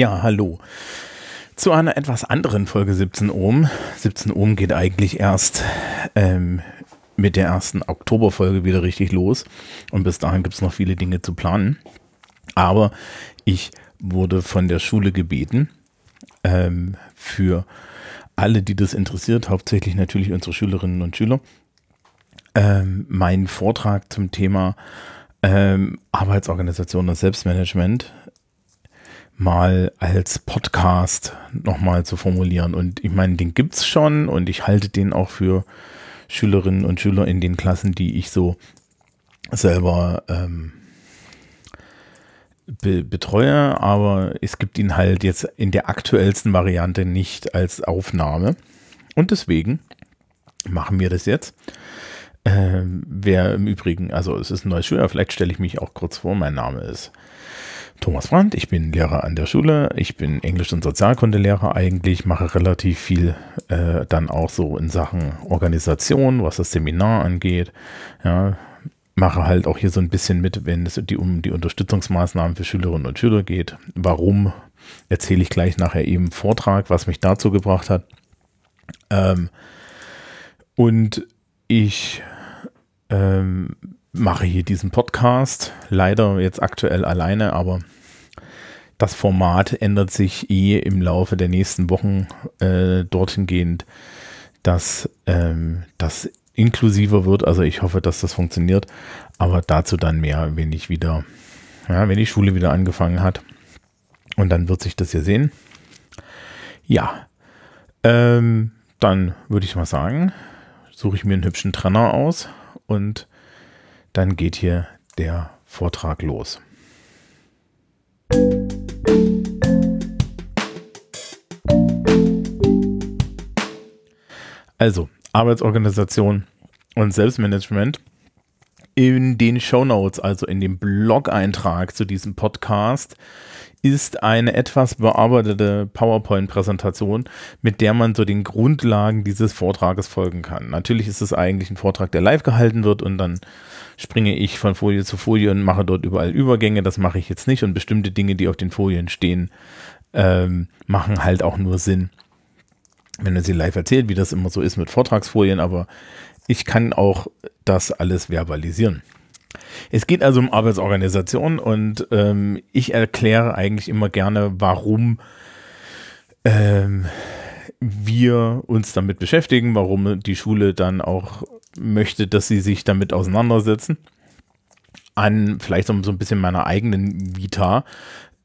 Ja, hallo. Zu einer etwas anderen Folge 17 Ohm. 17 Ohm geht eigentlich erst ähm, mit der ersten Oktoberfolge wieder richtig los. Und bis dahin gibt es noch viele Dinge zu planen. Aber ich wurde von der Schule gebeten, ähm, für alle, die das interessiert, hauptsächlich natürlich unsere Schülerinnen und Schüler, ähm, meinen Vortrag zum Thema ähm, Arbeitsorganisation und Selbstmanagement mal als Podcast nochmal zu formulieren. Und ich meine, den gibt es schon und ich halte den auch für Schülerinnen und Schüler in den Klassen, die ich so selber ähm, be betreue, aber es gibt ihn halt jetzt in der aktuellsten Variante nicht als Aufnahme. Und deswegen machen wir das jetzt. Ähm, wer im Übrigen, also es ist ein neues Schüler, vielleicht stelle ich mich auch kurz vor, mein Name ist Thomas Brandt, ich bin Lehrer an der Schule, ich bin Englisch- und Sozialkundelehrer eigentlich, mache relativ viel äh, dann auch so in Sachen Organisation, was das Seminar angeht, ja, mache halt auch hier so ein bisschen mit, wenn es die, um die Unterstützungsmaßnahmen für Schülerinnen und Schüler geht. Warum, erzähle ich gleich nachher eben Vortrag, was mich dazu gebracht hat. Ähm, und ich ähm, mache hier diesen Podcast, leider jetzt aktuell alleine, aber das Format ändert sich eh im Laufe der nächsten Wochen äh, dorthin gehend, dass ähm, das inklusiver wird. Also ich hoffe, dass das funktioniert, aber dazu dann mehr, wenn ich wieder, ja, wenn die Schule wieder angefangen hat. Und dann wird sich das hier sehen. Ja, ähm, dann würde ich mal sagen, suche ich mir einen hübschen Trenner aus und dann geht hier der Vortrag los. Also, Arbeitsorganisation und Selbstmanagement. In den Show Notes, also in dem Blog-Eintrag zu diesem Podcast, ist eine etwas bearbeitete PowerPoint-Präsentation, mit der man so den Grundlagen dieses Vortrages folgen kann. Natürlich ist es eigentlich ein Vortrag, der live gehalten wird und dann springe ich von Folie zu Folie und mache dort überall Übergänge. Das mache ich jetzt nicht und bestimmte Dinge, die auf den Folien stehen, ähm, machen halt auch nur Sinn, wenn man sie live erzählt, wie das immer so ist mit Vortragsfolien, aber ich kann auch das alles verbalisieren. Es geht also um Arbeitsorganisation und ähm, ich erkläre eigentlich immer gerne, warum ähm, wir uns damit beschäftigen, warum die Schule dann auch möchte, dass sie sich damit auseinandersetzen. An vielleicht so, ein bisschen meiner eigenen Vita.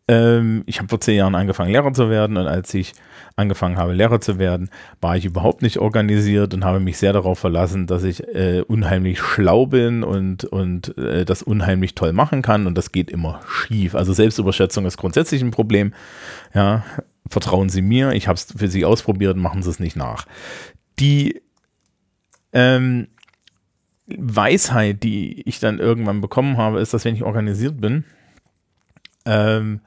Ähm, ich habe vor zehn Jahren angefangen, Lehrer zu werden und als ich angefangen habe, Lehrer zu werden, war ich überhaupt nicht organisiert und habe mich sehr darauf verlassen, dass ich äh, unheimlich schlau bin und, und äh, das unheimlich toll machen kann und das geht immer schief. Also Selbstüberschätzung ist grundsätzlich ein Problem. Ja, vertrauen Sie mir, ich habe es für Sie ausprobiert, machen Sie es nicht nach. Die ähm, Weisheit, die ich dann irgendwann bekommen habe, ist, dass wenn ich organisiert bin, ähm,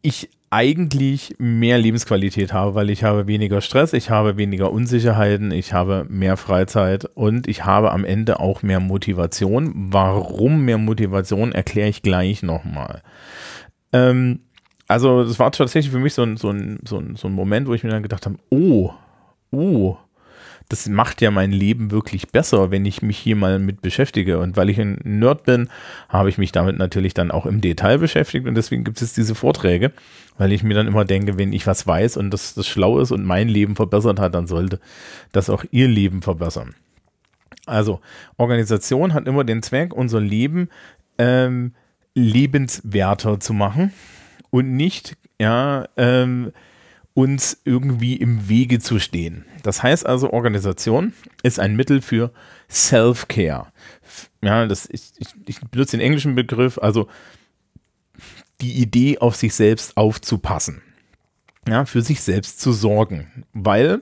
ich eigentlich mehr Lebensqualität habe, weil ich habe weniger Stress, ich habe weniger Unsicherheiten, ich habe mehr Freizeit und ich habe am Ende auch mehr Motivation. Warum mehr Motivation, erkläre ich gleich nochmal. Ähm, also das war tatsächlich für mich so ein, so, ein, so, ein, so ein Moment, wo ich mir dann gedacht habe, oh, oh, das macht ja mein Leben wirklich besser, wenn ich mich hier mal mit beschäftige. Und weil ich ein Nerd bin, habe ich mich damit natürlich dann auch im Detail beschäftigt und deswegen gibt es diese Vorträge, weil ich mir dann immer denke, wenn ich was weiß und das, das schlau ist und mein Leben verbessert hat, dann sollte das auch ihr Leben verbessern. Also, Organisation hat immer den Zweck, unser Leben ähm, lebenswerter zu machen und nicht, ja, ähm, uns irgendwie im Wege zu stehen. Das heißt also, Organisation ist ein Mittel für Self-Care. Ja, ich, ich, ich benutze den englischen Begriff, also die Idee, auf sich selbst aufzupassen. Ja, für sich selbst zu sorgen. Weil,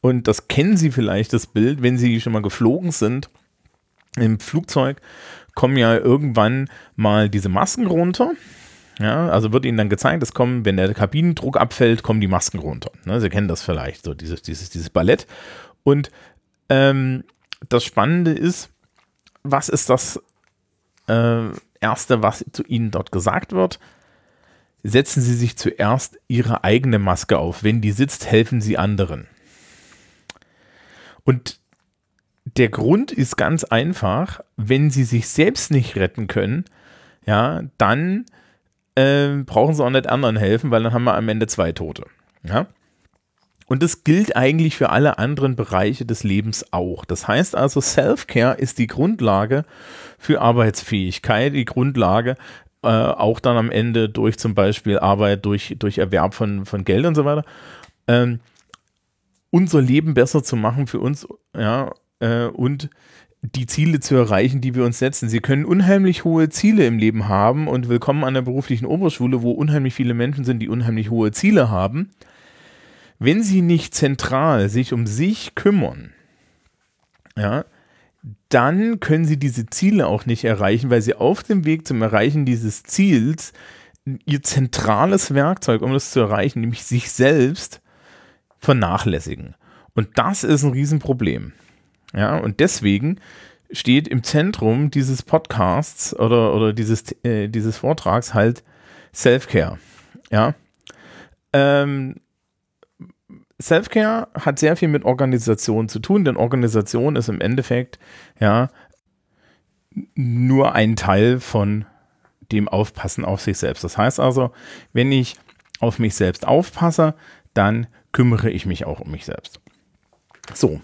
und das kennen Sie vielleicht, das Bild, wenn Sie schon mal geflogen sind, im Flugzeug kommen ja irgendwann mal diese Masken runter ja, also wird Ihnen dann gezeigt, es kommen, wenn der Kabinendruck abfällt, kommen die Masken runter. Ne, Sie kennen das vielleicht, so dieses, dieses, dieses Ballett. Und ähm, das Spannende ist, was ist das äh, Erste, was zu Ihnen dort gesagt wird? setzen Sie sich zuerst Ihre eigene Maske auf. Wenn die sitzt, helfen Sie anderen. Und der Grund ist ganz einfach, wenn Sie sich selbst nicht retten können, ja, dann äh, brauchen Sie auch nicht anderen helfen, weil dann haben wir am Ende zwei Tote. Ja. Und das gilt eigentlich für alle anderen Bereiche des Lebens auch. Das heißt also, Self-Care ist die Grundlage für Arbeitsfähigkeit, die Grundlage äh, auch dann am Ende durch zum Beispiel Arbeit, durch, durch Erwerb von, von Geld und so weiter, ähm, unser Leben besser zu machen für uns, ja, äh, und die Ziele zu erreichen, die wir uns setzen. Sie können unheimlich hohe Ziele im Leben haben und willkommen an der beruflichen Oberschule, wo unheimlich viele Menschen sind, die unheimlich hohe Ziele haben. Wenn sie nicht zentral sich um sich kümmern, ja, dann können sie diese Ziele auch nicht erreichen, weil sie auf dem Weg zum Erreichen dieses Ziels ihr zentrales Werkzeug, um das zu erreichen, nämlich sich selbst, vernachlässigen. Und das ist ein Riesenproblem. Ja, und deswegen steht im Zentrum dieses Podcasts oder, oder dieses, äh, dieses Vortrags halt Self-Care. Ja. Ähm, Self-Care hat sehr viel mit Organisation zu tun, denn Organisation ist im Endeffekt ja nur ein Teil von dem Aufpassen auf sich selbst. Das heißt also, wenn ich auf mich selbst aufpasse, dann kümmere ich mich auch um mich selbst. So.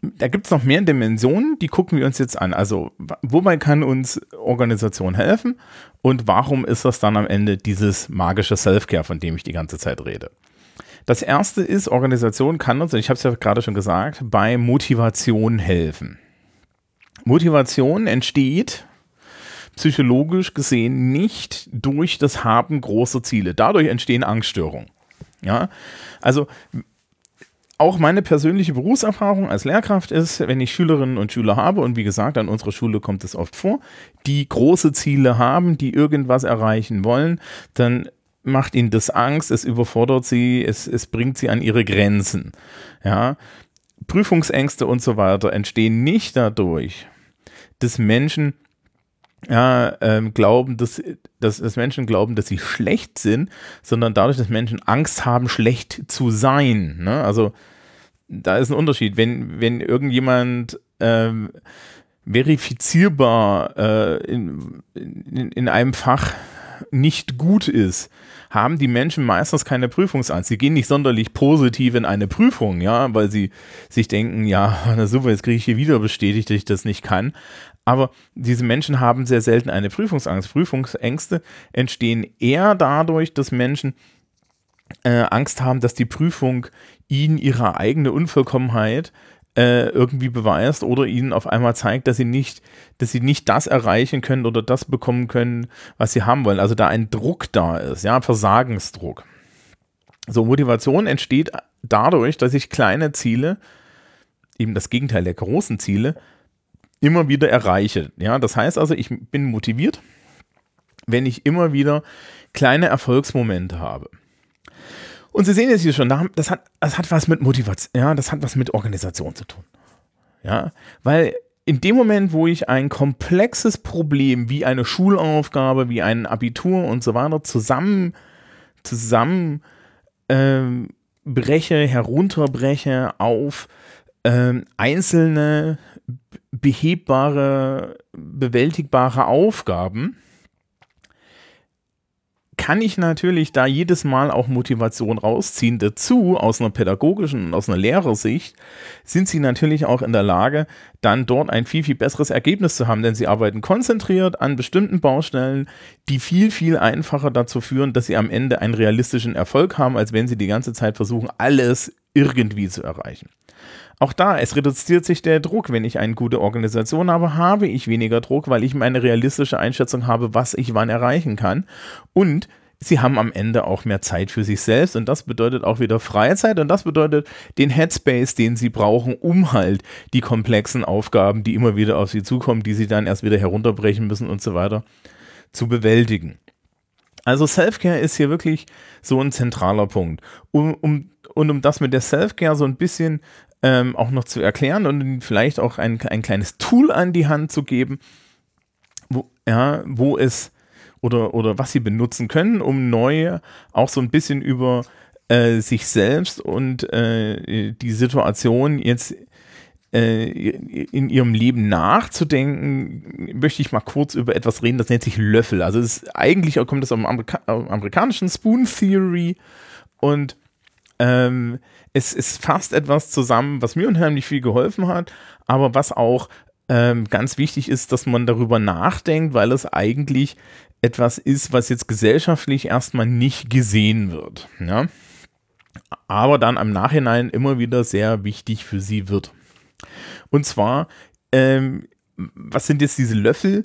Da gibt es noch mehr Dimensionen, die gucken wir uns jetzt an. Also, wobei kann uns Organisation helfen und warum ist das dann am Ende dieses magische Self-Care, von dem ich die ganze Zeit rede? Das erste ist, Organisation kann uns, und ich habe es ja gerade schon gesagt, bei Motivation helfen. Motivation entsteht psychologisch gesehen nicht durch das Haben großer Ziele. Dadurch entstehen Angststörungen. Ja, also auch meine persönliche Berufserfahrung als Lehrkraft ist, wenn ich Schülerinnen und Schüler habe, und wie gesagt, an unserer Schule kommt es oft vor, die große Ziele haben, die irgendwas erreichen wollen, dann macht ihnen das Angst, es überfordert sie, es, es bringt sie an ihre Grenzen. Ja, Prüfungsängste und so weiter entstehen nicht dadurch, dass Menschen ja, ähm, glauben, dass, dass, dass Menschen glauben, dass sie schlecht sind, sondern dadurch, dass Menschen Angst haben, schlecht zu sein. Ne? Also da ist ein Unterschied. Wenn, wenn irgendjemand ähm, verifizierbar äh, in, in, in einem Fach nicht gut ist, haben die Menschen meistens keine Prüfungsangst. Sie gehen nicht sonderlich positiv in eine Prüfung, ja, weil sie sich denken, ja, na super, jetzt kriege ich hier wieder bestätigt, dass ich das nicht kann. Aber diese Menschen haben sehr selten eine Prüfungsangst. Prüfungsängste entstehen eher dadurch, dass Menschen äh, Angst haben, dass die Prüfung ihnen ihre eigene Unvollkommenheit äh, irgendwie beweist oder ihnen auf einmal zeigt, dass sie nicht, dass sie nicht das erreichen können oder das bekommen können, was sie haben wollen. Also da ein Druck da ist, ja, Versagensdruck. So, Motivation entsteht dadurch, dass ich kleine Ziele, eben das Gegenteil der großen Ziele, immer wieder erreiche. Ja, das heißt also, ich bin motiviert, wenn ich immer wieder kleine Erfolgsmomente habe. Und Sie sehen jetzt hier schon, das hat, das hat was mit Motivation, ja, das hat was mit Organisation zu tun. Ja, weil in dem Moment, wo ich ein komplexes Problem wie eine Schulaufgabe, wie ein Abitur und so weiter zusammen, zusammen ähm, breche, herunterbreche auf ähm, einzelne behebbare, bewältigbare Aufgaben, kann ich natürlich da jedes Mal auch Motivation rausziehen. Dazu, aus einer pädagogischen und aus einer Lehrersicht, sind sie natürlich auch in der Lage, dann dort ein viel, viel besseres Ergebnis zu haben, denn sie arbeiten konzentriert an bestimmten Baustellen, die viel, viel einfacher dazu führen, dass sie am Ende einen realistischen Erfolg haben, als wenn sie die ganze Zeit versuchen, alles irgendwie zu erreichen. Auch da, es reduziert sich der Druck. Wenn ich eine gute Organisation habe, habe ich weniger Druck, weil ich meine realistische Einschätzung habe, was ich wann erreichen kann. Und sie haben am Ende auch mehr Zeit für sich selbst und das bedeutet auch wieder Freizeit und das bedeutet den Headspace, den sie brauchen, um halt die komplexen Aufgaben, die immer wieder auf sie zukommen, die sie dann erst wieder herunterbrechen müssen und so weiter, zu bewältigen. Also Self-Care ist hier wirklich so ein zentraler Punkt. Um, um, und um das mit der Self-Care so ein bisschen ähm, auch noch zu erklären und vielleicht auch ein, ein kleines Tool an die Hand zu geben, wo, ja, wo es oder, oder was sie benutzen können, um neu auch so ein bisschen über äh, sich selbst und äh, die Situation jetzt äh, in ihrem Leben nachzudenken, möchte ich mal kurz über etwas reden, das nennt sich Löffel. Also ist, eigentlich kommt das dem Amerika amerikanischen Spoon Theory und ähm, es, es fasst etwas zusammen, was mir unheimlich viel geholfen hat, aber was auch ähm, ganz wichtig ist, dass man darüber nachdenkt, weil es eigentlich etwas ist, was jetzt gesellschaftlich erstmal nicht gesehen wird. Ja? Aber dann im Nachhinein immer wieder sehr wichtig für sie wird. Und zwar, ähm, was sind jetzt diese Löffel?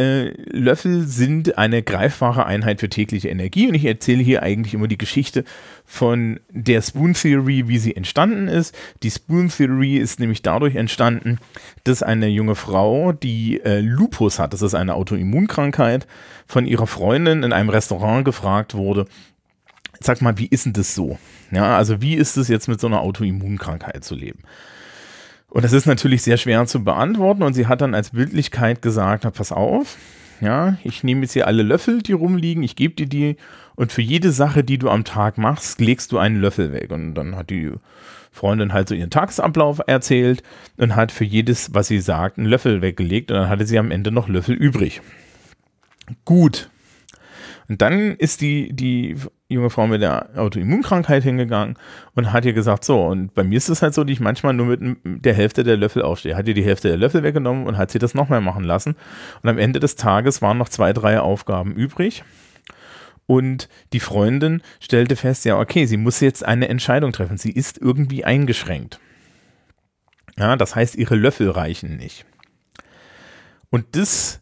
Äh, Löffel sind eine greifbare Einheit für tägliche Energie und ich erzähle hier eigentlich immer die Geschichte von der Spoon Theory, wie sie entstanden ist. Die Spoon Theory ist nämlich dadurch entstanden, dass eine junge Frau, die äh, Lupus hat, das ist eine Autoimmunkrankheit, von ihrer Freundin in einem Restaurant gefragt wurde, sag mal, wie ist denn das so? Ja, also wie ist es jetzt mit so einer Autoimmunkrankheit zu leben? Und das ist natürlich sehr schwer zu beantworten. Und sie hat dann als Bildlichkeit gesagt, pass auf, ja, ich nehme jetzt hier alle Löffel, die rumliegen, ich gebe dir die und für jede Sache, die du am Tag machst, legst du einen Löffel weg. Und dann hat die Freundin halt so ihren Tagesablauf erzählt und hat für jedes, was sie sagt, einen Löffel weggelegt und dann hatte sie am Ende noch Löffel übrig. Gut. Und dann ist die, die junge Frau mit der Autoimmunkrankheit hingegangen und hat ihr gesagt, so, und bei mir ist es halt so, dass ich manchmal nur mit der Hälfte der Löffel aufstehe. Hat ihr die Hälfte der Löffel weggenommen und hat sie das nochmal machen lassen. Und am Ende des Tages waren noch zwei, drei Aufgaben übrig. Und die Freundin stellte fest, ja, okay, sie muss jetzt eine Entscheidung treffen. Sie ist irgendwie eingeschränkt. Ja, das heißt, ihre Löffel reichen nicht. Und das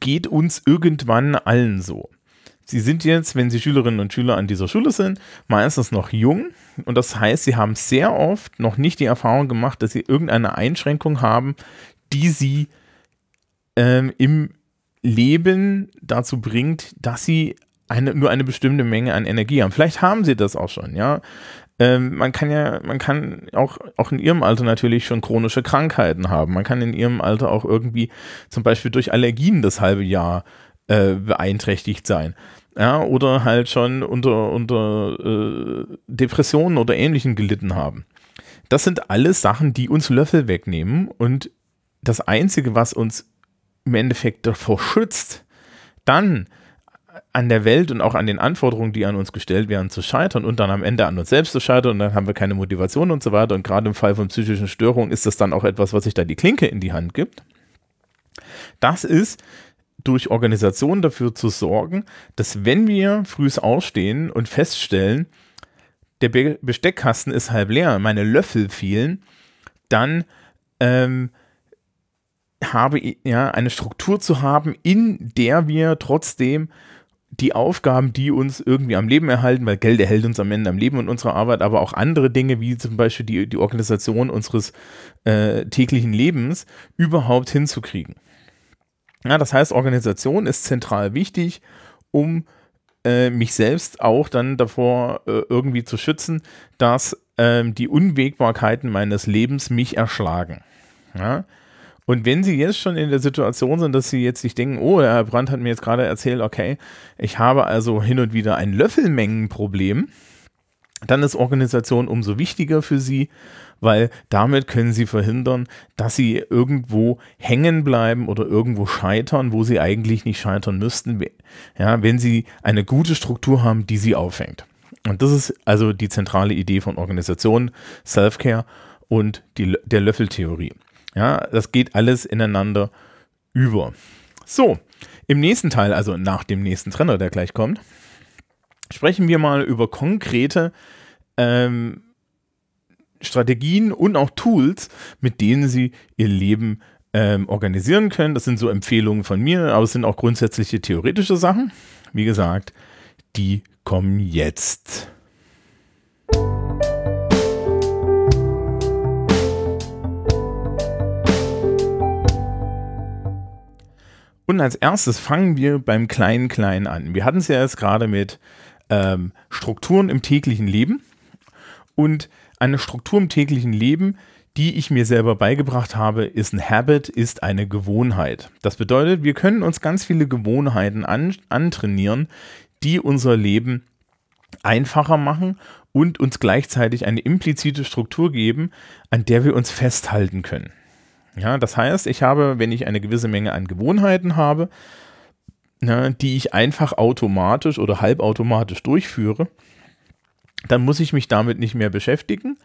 geht uns irgendwann allen so. Sie sind jetzt, wenn Sie Schülerinnen und Schüler an dieser Schule sind, meistens noch jung. Und das heißt, Sie haben sehr oft noch nicht die Erfahrung gemacht, dass Sie irgendeine Einschränkung haben, die Sie ähm, im Leben dazu bringt, dass Sie eine, nur eine bestimmte Menge an Energie haben. Vielleicht haben Sie das auch schon, ja. Ähm, man kann ja, man kann auch, auch in ihrem Alter natürlich schon chronische Krankheiten haben. Man kann in ihrem Alter auch irgendwie zum Beispiel durch Allergien das halbe Jahr äh, beeinträchtigt sein. Ja, oder halt schon unter, unter äh, Depressionen oder Ähnlichem gelitten haben. Das sind alles Sachen, die uns Löffel wegnehmen und das Einzige, was uns im Endeffekt davor schützt, dann an der Welt und auch an den Anforderungen, die an uns gestellt werden, zu scheitern und dann am Ende an uns selbst zu scheitern und dann haben wir keine Motivation und so weiter. Und gerade im Fall von psychischen Störungen ist das dann auch etwas, was sich da die Klinke in die Hand gibt. Das ist durch Organisation dafür zu sorgen, dass wenn wir frühs aufstehen und feststellen, der Be Besteckkasten ist halb leer, meine Löffel fehlen, dann ähm, habe ja eine Struktur zu haben, in der wir trotzdem die Aufgaben, die uns irgendwie am Leben erhalten, weil Geld erhält uns am Ende am Leben und unserer Arbeit, aber auch andere Dinge, wie zum Beispiel die, die Organisation unseres äh, täglichen Lebens, überhaupt hinzukriegen. Ja, das heißt, Organisation ist zentral wichtig, um äh, mich selbst auch dann davor äh, irgendwie zu schützen, dass ähm, die Unwägbarkeiten meines Lebens mich erschlagen. Ja? Und wenn Sie jetzt schon in der Situation sind, dass Sie jetzt sich denken, oh, Herr Brandt hat mir jetzt gerade erzählt, okay, ich habe also hin und wieder ein Löffelmengenproblem, dann ist Organisation umso wichtiger für Sie, weil damit können Sie verhindern, dass Sie irgendwo hängen bleiben oder irgendwo scheitern, wo Sie eigentlich nicht scheitern müssten, ja, wenn Sie eine gute Struktur haben, die Sie aufhängt. Und das ist also die zentrale Idee von Organisation, Self-Care und die, der Löffeltheorie. Ja, das geht alles ineinander über. So, im nächsten Teil, also nach dem nächsten Trenner, der gleich kommt, sprechen wir mal über konkrete ähm, Strategien und auch Tools, mit denen Sie Ihr Leben ähm, organisieren können. Das sind so Empfehlungen von mir, aber es sind auch grundsätzliche theoretische Sachen. Wie gesagt, die kommen jetzt. Und als erstes fangen wir beim kleinen Kleinen an. Wir hatten es ja jetzt gerade mit ähm, Strukturen im täglichen Leben. Und eine Struktur im täglichen Leben, die ich mir selber beigebracht habe, ist ein Habit, ist eine Gewohnheit. Das bedeutet, wir können uns ganz viele Gewohnheiten an, antrainieren, die unser Leben einfacher machen und uns gleichzeitig eine implizite Struktur geben, an der wir uns festhalten können. Ja, das heißt, ich habe, wenn ich eine gewisse Menge an Gewohnheiten habe, ne, die ich einfach automatisch oder halbautomatisch durchführe, dann muss ich mich damit nicht mehr beschäftigen.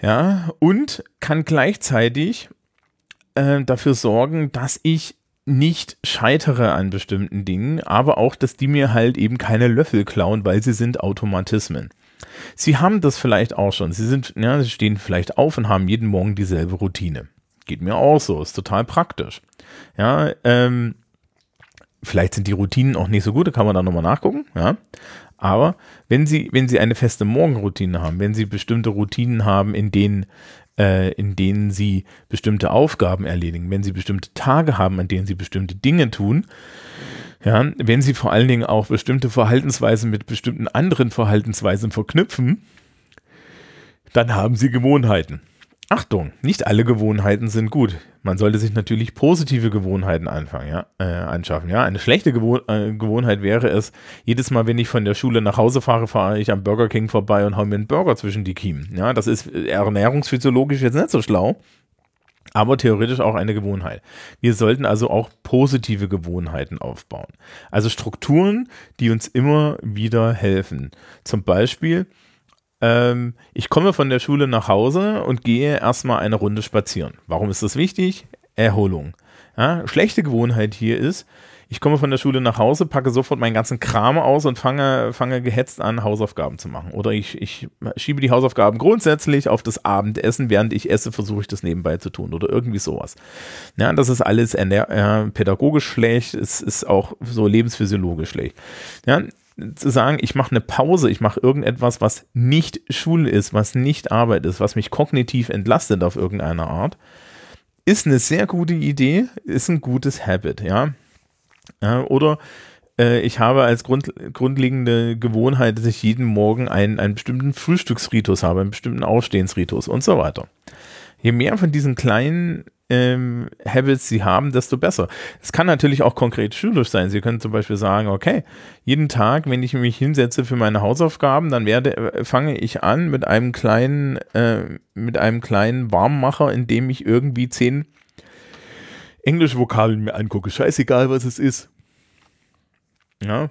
Ja, und kann gleichzeitig äh, dafür sorgen, dass ich nicht scheitere an bestimmten Dingen, aber auch, dass die mir halt eben keine Löffel klauen, weil sie sind Automatismen. Sie haben das vielleicht auch schon. Sie sind, ja, sie stehen vielleicht auf und haben jeden Morgen dieselbe Routine. Geht mir auch so, ist total praktisch. Ja, ähm, vielleicht sind die Routinen auch nicht so gut, da kann man dann nochmal nachgucken, ja. Aber wenn Sie, wenn Sie eine feste Morgenroutine haben, wenn Sie bestimmte Routinen haben, in denen, äh, in denen Sie bestimmte Aufgaben erledigen, wenn Sie bestimmte Tage haben, an denen Sie bestimmte Dinge tun, ja, wenn Sie vor allen Dingen auch bestimmte Verhaltensweisen mit bestimmten anderen Verhaltensweisen verknüpfen, dann haben Sie Gewohnheiten. Achtung, nicht alle Gewohnheiten sind gut. Man sollte sich natürlich positive Gewohnheiten anfangen, ja, äh, anschaffen. Ja, eine schlechte Gewohn äh, Gewohnheit wäre es, jedes Mal, wenn ich von der Schule nach Hause fahre, fahre ich am Burger King vorbei und hau mir einen Burger zwischen die Kiemen. Ja, das ist ernährungsphysiologisch jetzt nicht so schlau, aber theoretisch auch eine Gewohnheit. Wir sollten also auch positive Gewohnheiten aufbauen. Also Strukturen, die uns immer wieder helfen. Zum Beispiel, ähm, ich komme von der Schule nach Hause und gehe erstmal eine Runde spazieren. Warum ist das wichtig? Erholung. Ja, schlechte Gewohnheit hier ist, ich komme von der Schule nach Hause, packe sofort meinen ganzen Kram aus und fange, fange gehetzt an, Hausaufgaben zu machen. Oder ich, ich schiebe die Hausaufgaben grundsätzlich auf das Abendessen, während ich esse, versuche ich das nebenbei zu tun oder irgendwie sowas. Ja, das ist alles äh, pädagogisch schlecht, es ist auch so lebensphysiologisch schlecht. Ja, zu sagen, ich mache eine Pause, ich mache irgendetwas, was nicht Schule ist, was nicht Arbeit ist, was mich kognitiv entlastet auf irgendeine Art, ist eine sehr gute Idee, ist ein gutes Habit, ja. oder äh, ich habe als Grund, grundlegende Gewohnheit, dass ich jeden Morgen einen, einen bestimmten Frühstücksritus habe, einen bestimmten Aufstehensritus und so weiter. Je mehr von diesen kleinen ähm, Habits sie haben, desto besser. Es kann natürlich auch konkret schulisch sein. Sie können zum Beispiel sagen, okay, jeden Tag, wenn ich mich hinsetze für meine Hausaufgaben, dann werde, äh, fange ich an mit einem kleinen, äh, mit einem kleinen Warmmacher, in dem ich irgendwie zehn Englischvokabeln mir angucke. Scheißegal, was es ist. Ja.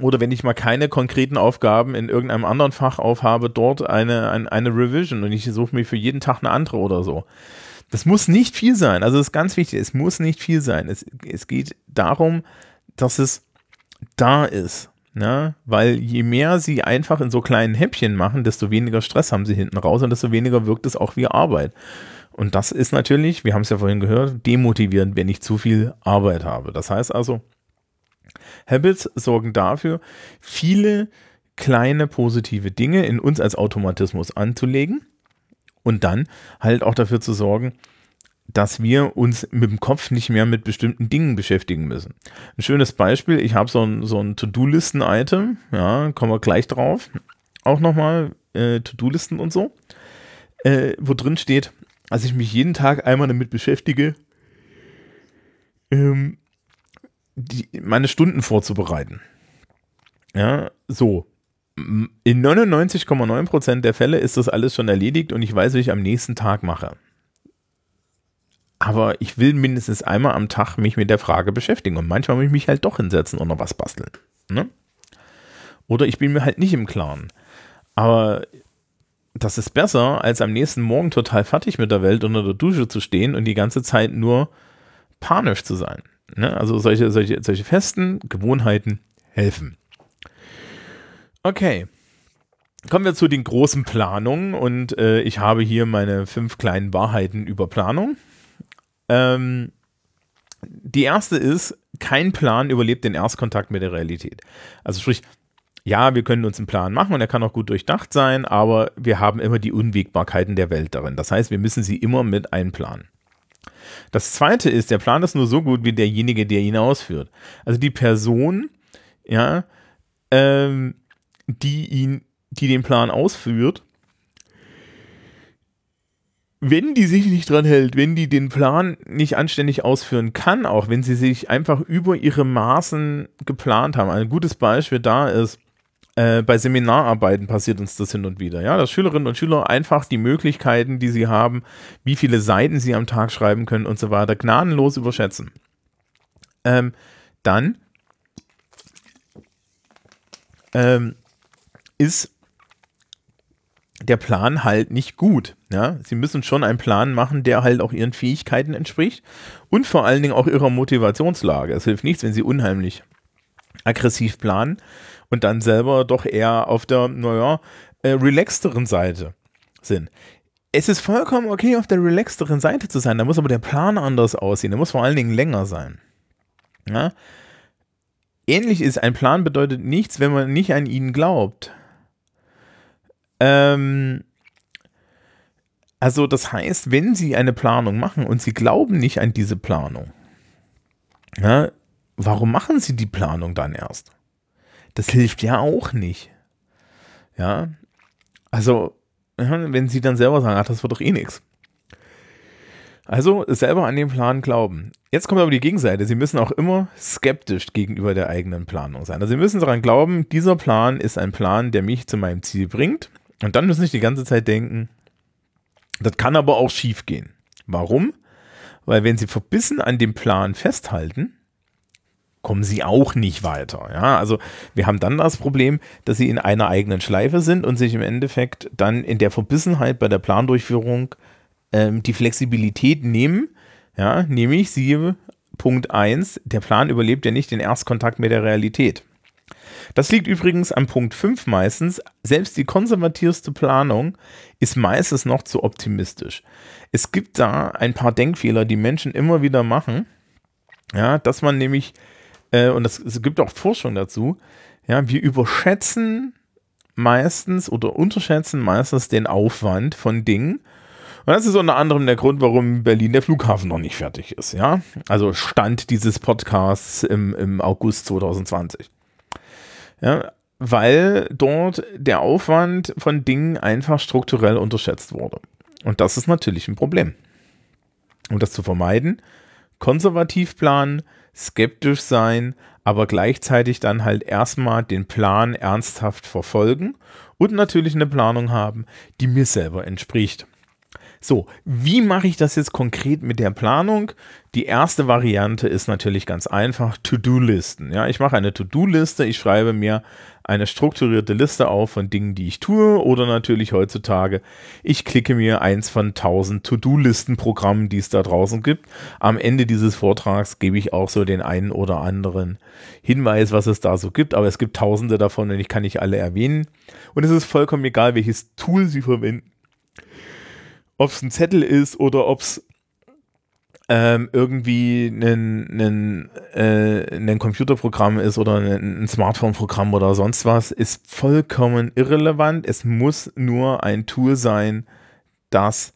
Oder wenn ich mal keine konkreten Aufgaben in irgendeinem anderen Fach aufhabe, dort eine, eine, eine Revision und ich suche mir für jeden Tag eine andere oder so. Das muss nicht viel sein. Also das ist ganz wichtig. Es muss nicht viel sein. Es, es geht darum, dass es da ist. Ne? Weil je mehr sie einfach in so kleinen Häppchen machen, desto weniger Stress haben sie hinten raus und desto weniger wirkt es auch wie Arbeit. Und das ist natürlich, wir haben es ja vorhin gehört, demotivierend, wenn ich zu viel Arbeit habe. Das heißt also, Habits sorgen dafür, viele kleine positive Dinge in uns als Automatismus anzulegen und dann halt auch dafür zu sorgen, dass wir uns mit dem Kopf nicht mehr mit bestimmten Dingen beschäftigen müssen. Ein schönes Beispiel, ich habe so ein, so ein To-Do-Listen-Item, ja, kommen wir gleich drauf. Auch nochmal äh, To-Do-Listen und so, äh, wo drin steht, dass ich mich jeden Tag einmal damit beschäftige, ähm, die, meine Stunden vorzubereiten. Ja, so in 99,9% der Fälle ist das alles schon erledigt und ich weiß, wie ich am nächsten Tag mache. Aber ich will mindestens einmal am Tag mich mit der Frage beschäftigen und manchmal muss ich mich halt doch hinsetzen und noch was basteln. Ne? Oder ich bin mir halt nicht im Klaren. Aber das ist besser, als am nächsten Morgen total fertig mit der Welt unter der Dusche zu stehen und die ganze Zeit nur panisch zu sein. Ne? Also solche, solche, solche festen Gewohnheiten helfen. Okay. Kommen wir zu den großen Planungen und äh, ich habe hier meine fünf kleinen Wahrheiten über Planung. Ähm, die erste ist, kein Plan überlebt den Erstkontakt mit der Realität. Also sprich, ja, wir können uns einen Plan machen und er kann auch gut durchdacht sein, aber wir haben immer die Unwägbarkeiten der Welt darin. Das heißt, wir müssen sie immer mit einplanen. Das zweite ist, der Plan ist nur so gut wie derjenige, der ihn ausführt. Also die Person, ja, ähm, die ihn, die den Plan ausführt, wenn die sich nicht dran hält, wenn die den Plan nicht anständig ausführen kann, auch wenn sie sich einfach über ihre Maßen geplant haben. Ein gutes Beispiel da ist, äh, bei Seminararbeiten passiert uns das hin und wieder, ja, dass Schülerinnen und Schüler einfach die Möglichkeiten, die sie haben, wie viele Seiten sie am Tag schreiben können und so weiter, gnadenlos überschätzen. Ähm, dann ähm, ist der Plan halt nicht gut. Ja, sie müssen schon einen Plan machen, der halt auch ihren Fähigkeiten entspricht und vor allen Dingen auch ihrer Motivationslage. Es hilft nichts, wenn sie unheimlich aggressiv planen und dann selber doch eher auf der, naja, äh, relaxteren Seite sind. Es ist vollkommen okay, auf der relaxteren Seite zu sein. Da muss aber der Plan anders aussehen. Der muss vor allen Dingen länger sein. Ja? Ähnlich ist, ein Plan bedeutet nichts, wenn man nicht an ihn glaubt. Ähm, also das heißt, wenn Sie eine Planung machen und Sie glauben nicht an diese Planung, ja, warum machen Sie die Planung dann erst? Das hilft ja auch nicht. Ja, also wenn Sie dann selber sagen, ach, das wird doch eh nichts. Also selber an den Plan glauben. Jetzt kommt aber die Gegenseite. Sie müssen auch immer skeptisch gegenüber der eigenen Planung sein. Also Sie müssen daran glauben, dieser Plan ist ein Plan, der mich zu meinem Ziel bringt. Und dann müssen Sie die ganze Zeit denken, das kann aber auch schief gehen. Warum? Weil wenn Sie verbissen an dem Plan festhalten, kommen sie auch nicht weiter. Ja, also wir haben dann das Problem, dass sie in einer eigenen Schleife sind und sich im Endeffekt dann in der Verbissenheit bei der Plandurchführung ähm, die Flexibilität nehmen. Ja, nämlich sie Punkt 1, der Plan überlebt ja nicht den Erstkontakt mit der Realität. Das liegt übrigens am Punkt 5 meistens. Selbst die konservativste Planung ist meistens noch zu optimistisch. Es gibt da ein paar Denkfehler, die Menschen immer wieder machen. Ja, dass man nämlich, äh, und es, es gibt auch Forschung dazu, ja, wir überschätzen meistens oder unterschätzen meistens den Aufwand von Dingen. Und das ist unter anderem der Grund, warum Berlin der Flughafen noch nicht fertig ist. Ja, also Stand dieses Podcasts im, im August 2020. Ja, weil dort der Aufwand von Dingen einfach strukturell unterschätzt wurde. Und das ist natürlich ein Problem. Um das zu vermeiden, konservativ planen, skeptisch sein, aber gleichzeitig dann halt erstmal den Plan ernsthaft verfolgen und natürlich eine Planung haben, die mir selber entspricht. So, wie mache ich das jetzt konkret mit der Planung? Die erste Variante ist natürlich ganz einfach, To-Do-Listen. Ja, ich mache eine To-Do-Liste, ich schreibe mir eine strukturierte Liste auf von Dingen, die ich tue oder natürlich heutzutage, ich klicke mir eins von tausend To-Do-Listen-Programmen, die es da draußen gibt. Am Ende dieses Vortrags gebe ich auch so den einen oder anderen Hinweis, was es da so gibt, aber es gibt tausende davon und ich kann nicht alle erwähnen. Und es ist vollkommen egal, welches Tool Sie verwenden ob es ein Zettel ist oder ob es ähm, irgendwie ein, äh, Computerprogramm ist oder ein, ein Smartphone-Programm oder sonst was, ist vollkommen irrelevant. Es muss nur ein Tool sein, das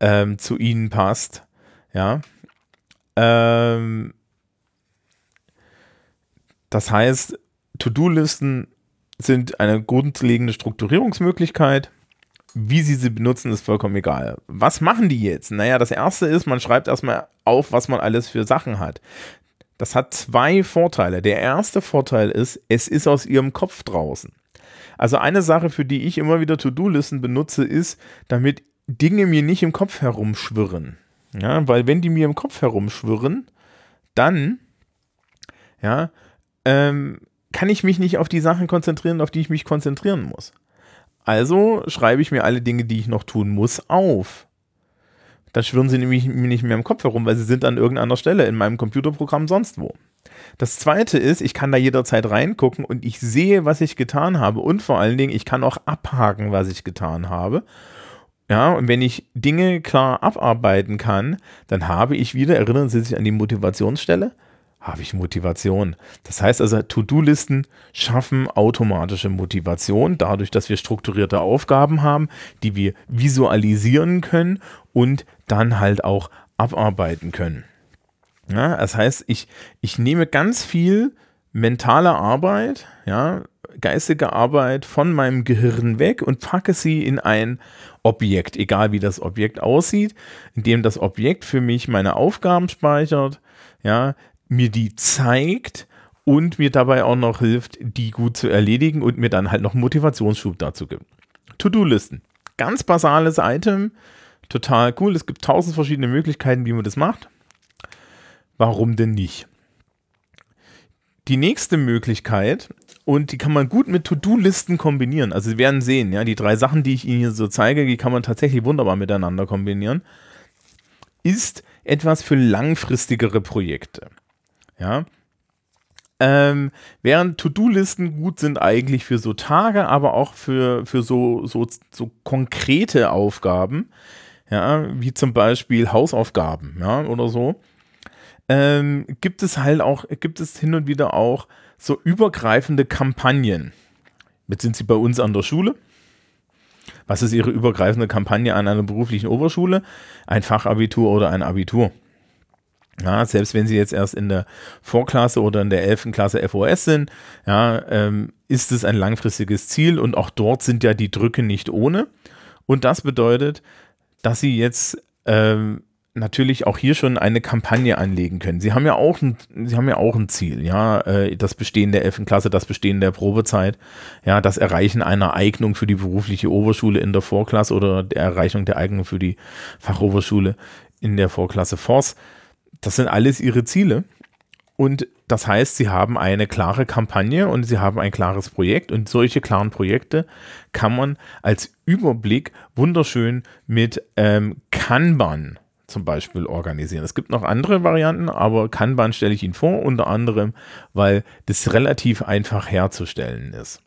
ähm, zu Ihnen passt. Ja. Ähm, das heißt, To-Do-Listen sind eine grundlegende Strukturierungsmöglichkeit. Wie sie sie benutzen, ist vollkommen egal. Was machen die jetzt? Naja, das erste ist, man schreibt erstmal auf, was man alles für Sachen hat. Das hat zwei Vorteile. Der erste Vorteil ist, es ist aus ihrem Kopf draußen. Also eine Sache, für die ich immer wieder To-Do-Listen benutze, ist, damit Dinge mir nicht im Kopf herumschwirren. Ja, weil wenn die mir im Kopf herumschwirren, dann, ja, ähm, kann ich mich nicht auf die Sachen konzentrieren, auf die ich mich konzentrieren muss. Also schreibe ich mir alle Dinge, die ich noch tun muss, auf. Dann schwirren sie nämlich nicht mehr im Kopf herum, weil sie sind an irgendeiner Stelle in meinem Computerprogramm sonst wo. Das zweite ist, ich kann da jederzeit reingucken und ich sehe, was ich getan habe und vor allen Dingen, ich kann auch abhaken, was ich getan habe. Ja, und wenn ich Dinge klar abarbeiten kann, dann habe ich wieder, erinnern Sie sich an die Motivationsstelle, habe ich Motivation. Das heißt also, To-Do-Listen schaffen automatische Motivation, dadurch, dass wir strukturierte Aufgaben haben, die wir visualisieren können und dann halt auch abarbeiten können. Ja, das heißt, ich, ich nehme ganz viel mentale Arbeit, ja, geistige Arbeit von meinem Gehirn weg und packe sie in ein Objekt, egal wie das Objekt aussieht, indem das Objekt für mich meine Aufgaben speichert, ja, mir die zeigt und mir dabei auch noch hilft, die gut zu erledigen und mir dann halt noch Motivationsschub dazu gibt. To-Do-Listen. Ganz basales Item, total cool. Es gibt tausend verschiedene Möglichkeiten, wie man das macht. Warum denn nicht? Die nächste Möglichkeit, und die kann man gut mit To-Do-Listen kombinieren. Also Sie werden sehen, ja, die drei Sachen, die ich Ihnen hier so zeige, die kann man tatsächlich wunderbar miteinander kombinieren, ist etwas für langfristigere Projekte. Ja. Ähm, während To-Do-Listen gut sind eigentlich für so Tage, aber auch für, für so, so, so konkrete Aufgaben, ja, wie zum Beispiel Hausaufgaben, ja, oder so, ähm, gibt es halt auch, gibt es hin und wieder auch so übergreifende Kampagnen. Jetzt sind Sie bei uns an der Schule. Was ist Ihre übergreifende Kampagne an einer beruflichen Oberschule? Ein Fachabitur oder ein Abitur. Ja, selbst wenn Sie jetzt erst in der Vorklasse oder in der 11. Klasse FOS sind, ja, ähm, ist es ein langfristiges Ziel und auch dort sind ja die Drücke nicht ohne. Und das bedeutet, dass Sie jetzt ähm, natürlich auch hier schon eine Kampagne anlegen können. Sie haben ja auch ein, Sie haben ja auch ein Ziel, ja, äh, das Bestehen der 11. Klasse, das Bestehen der Probezeit, ja, das Erreichen einer Eignung für die berufliche Oberschule in der Vorklasse oder der Erreichung der Eignung für die Fachoberschule in der Vorklasse Force. Das sind alles Ihre Ziele. Und das heißt, Sie haben eine klare Kampagne und Sie haben ein klares Projekt. Und solche klaren Projekte kann man als Überblick wunderschön mit ähm, Kanban zum Beispiel organisieren. Es gibt noch andere Varianten, aber Kanban stelle ich Ihnen vor, unter anderem, weil das relativ einfach herzustellen ist.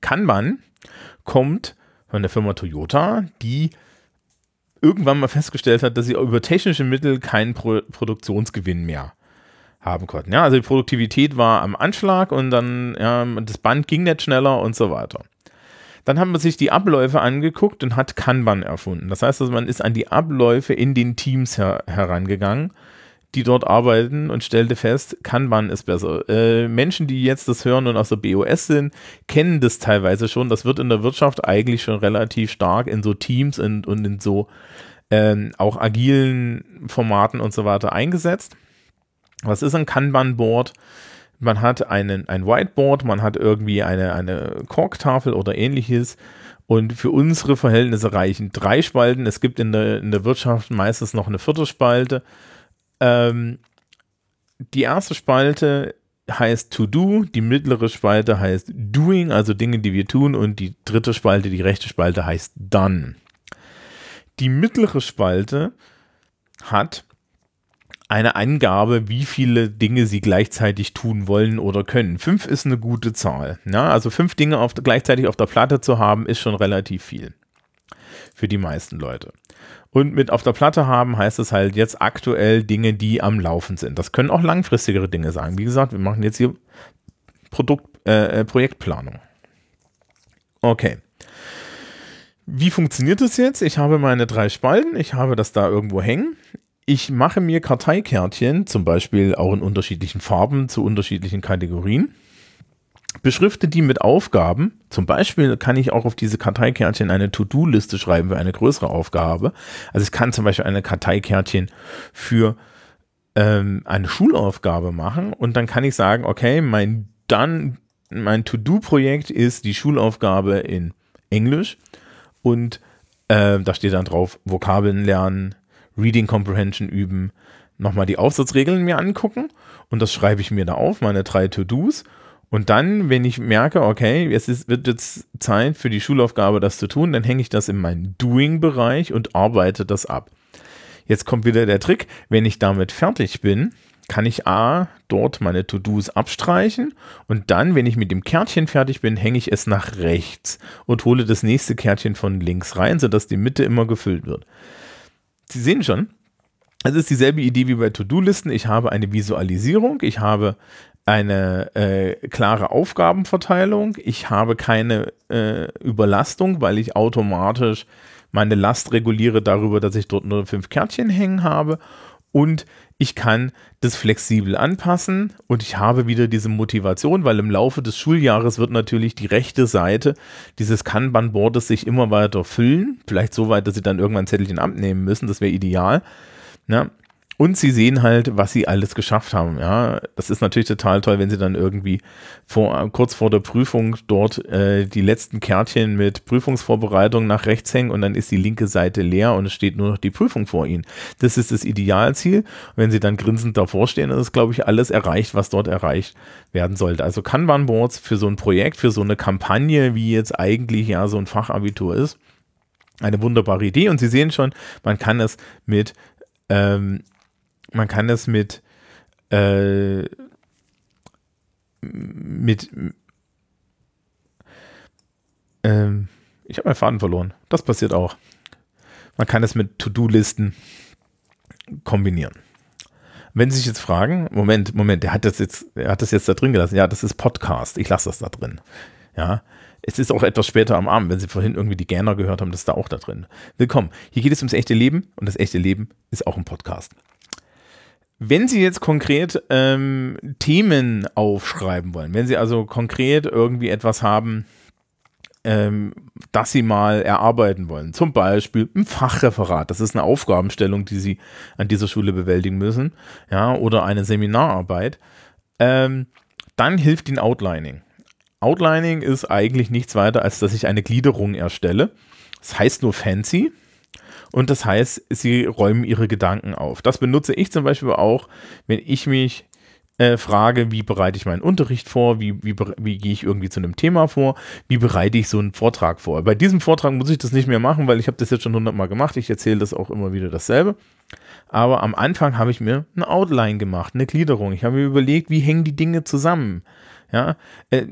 Kanban kommt von der Firma Toyota, die irgendwann mal festgestellt hat, dass sie über technische Mittel keinen Pro Produktionsgewinn mehr haben konnten. Ja, also die Produktivität war am Anschlag und dann, ja, das Band ging nicht schneller und so weiter. Dann hat man sich die Abläufe angeguckt und hat Kanban erfunden. Das heißt, also man ist an die Abläufe in den Teams her herangegangen, die dort arbeiten und stellte fest, Kanban ist besser. Äh, Menschen, die jetzt das hören und aus der BOS sind, kennen das teilweise schon. Das wird in der Wirtschaft eigentlich schon relativ stark in so Teams und, und in so ähm, auch agilen Formaten und so weiter eingesetzt. Was ist ein Kanban-Board? man hat einen, ein Whiteboard, man hat irgendwie eine, eine Korktafel oder ähnliches. Und für unsere Verhältnisse reichen drei Spalten. Es gibt in der, in der Wirtschaft meistens noch eine vierte Spalte. Ähm, die erste Spalte heißt To Do, die mittlere Spalte heißt Doing, also Dinge, die wir tun, und die dritte Spalte, die rechte Spalte heißt Done. Die mittlere Spalte hat eine Angabe, wie viele Dinge sie gleichzeitig tun wollen oder können. Fünf ist eine gute Zahl. Ja, also fünf Dinge auf, gleichzeitig auf der Platte zu haben, ist schon relativ viel. Für die meisten Leute. Und mit auf der Platte haben heißt es halt jetzt aktuell Dinge, die am Laufen sind. Das können auch langfristigere Dinge sein. Wie gesagt, wir machen jetzt hier Produkt, äh, äh Projektplanung. Okay. Wie funktioniert das jetzt? Ich habe meine drei Spalten, ich habe das da irgendwo hängen ich mache mir Karteikärtchen, zum Beispiel auch in unterschiedlichen Farben zu unterschiedlichen Kategorien, beschrifte die mit Aufgaben. Zum Beispiel kann ich auch auf diese Karteikärtchen eine To-Do-Liste schreiben für eine größere Aufgabe. Also ich kann zum Beispiel eine Karteikärtchen für ähm, eine Schulaufgabe machen und dann kann ich sagen, okay, mein dann mein To-Do-Projekt ist die Schulaufgabe in Englisch und äh, da steht dann drauf Vokabeln lernen, Reading Comprehension üben, nochmal die Aufsatzregeln mir angucken und das schreibe ich mir da auf, meine drei To-Dos. Und dann, wenn ich merke, okay, es ist, wird jetzt Zeit für die Schulaufgabe, das zu tun, dann hänge ich das in meinen Doing-Bereich und arbeite das ab. Jetzt kommt wieder der Trick, wenn ich damit fertig bin, kann ich A, dort meine To-Dos abstreichen und dann, wenn ich mit dem Kärtchen fertig bin, hänge ich es nach rechts und hole das nächste Kärtchen von links rein, sodass die Mitte immer gefüllt wird. Sie sehen schon, es ist dieselbe Idee wie bei To-Do-Listen. Ich habe eine Visualisierung, ich habe eine äh, klare Aufgabenverteilung, ich habe keine äh, Überlastung, weil ich automatisch meine Last reguliere darüber, dass ich dort nur fünf Kärtchen hängen habe und ich kann das flexibel anpassen und ich habe wieder diese Motivation, weil im Laufe des Schuljahres wird natürlich die rechte Seite dieses Kanban-Boardes sich immer weiter füllen. Vielleicht so weit, dass sie dann irgendwann ein Zettelchen abnehmen müssen. Das wäre ideal. Ja, und sie sehen halt, was sie alles geschafft haben. Ja, das ist natürlich total toll, wenn sie dann irgendwie vor, kurz vor der Prüfung dort äh, die letzten Kärtchen mit Prüfungsvorbereitung nach rechts hängen und dann ist die linke Seite leer und es steht nur noch die Prüfung vor ihnen. Das ist das Idealziel. Und wenn sie dann grinsend davor stehen, ist, glaube ich, alles erreicht, was dort erreicht werden sollte. Also Kanban-Boards für so ein Projekt, für so eine Kampagne, wie jetzt eigentlich ja so ein Fachabitur ist, eine wunderbare Idee. Und Sie sehen schon, man kann es mit ähm, man kann das mit äh, mit ähm, ich habe meinen Faden verloren. Das passiert auch. Man kann es mit To-Do-Listen kombinieren. Wenn Sie sich jetzt fragen, Moment, Moment, der hat das jetzt, er hat das jetzt da drin gelassen. Ja, das ist Podcast. Ich lasse das da drin. Ja, es ist auch etwas später am Abend, wenn Sie vorhin irgendwie die Gerner gehört haben, das ist da auch da drin. Willkommen. Hier geht es ums echte Leben und das echte Leben ist auch ein Podcast. Wenn Sie jetzt konkret ähm, Themen aufschreiben wollen, wenn Sie also konkret irgendwie etwas haben, ähm, das Sie mal erarbeiten wollen, zum Beispiel ein Fachreferat, das ist eine Aufgabenstellung, die Sie an dieser Schule bewältigen müssen, ja, oder eine Seminararbeit, ähm, dann hilft Ihnen Outlining. Outlining ist eigentlich nichts weiter, als dass ich eine Gliederung erstelle. Das heißt nur fancy, und das heißt, sie räumen ihre Gedanken auf. Das benutze ich zum Beispiel auch, wenn ich mich äh, frage, wie bereite ich meinen Unterricht vor, wie, wie, wie gehe ich irgendwie zu einem Thema vor, wie bereite ich so einen Vortrag vor. Bei diesem Vortrag muss ich das nicht mehr machen, weil ich habe das jetzt schon hundertmal gemacht. Ich erzähle das auch immer wieder dasselbe. Aber am Anfang habe ich mir eine Outline gemacht, eine Gliederung. Ich habe mir überlegt, wie hängen die Dinge zusammen. Ja, äh,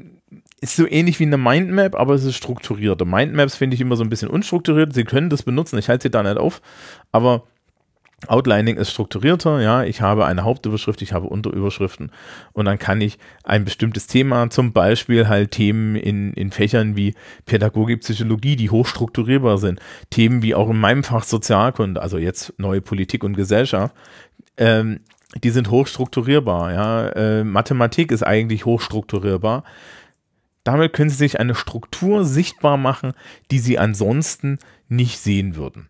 ist so ähnlich wie eine Mindmap, aber es ist strukturierte. Mindmaps finde ich immer so ein bisschen unstrukturiert. Sie können das benutzen, ich halte sie da nicht auf, aber Outlining ist strukturierter, ja, ich habe eine Hauptüberschrift, ich habe Unterüberschriften. Und dann kann ich ein bestimmtes Thema, zum Beispiel halt Themen in, in Fächern wie Pädagogik, Psychologie, die hochstrukturierbar sind, Themen wie auch in meinem Fach Sozialkunde, also jetzt neue Politik und Gesellschaft, ähm, die sind hochstrukturierbar, ja, äh, Mathematik ist eigentlich hochstrukturierbar, damit können Sie sich eine Struktur sichtbar machen, die Sie ansonsten nicht sehen würden.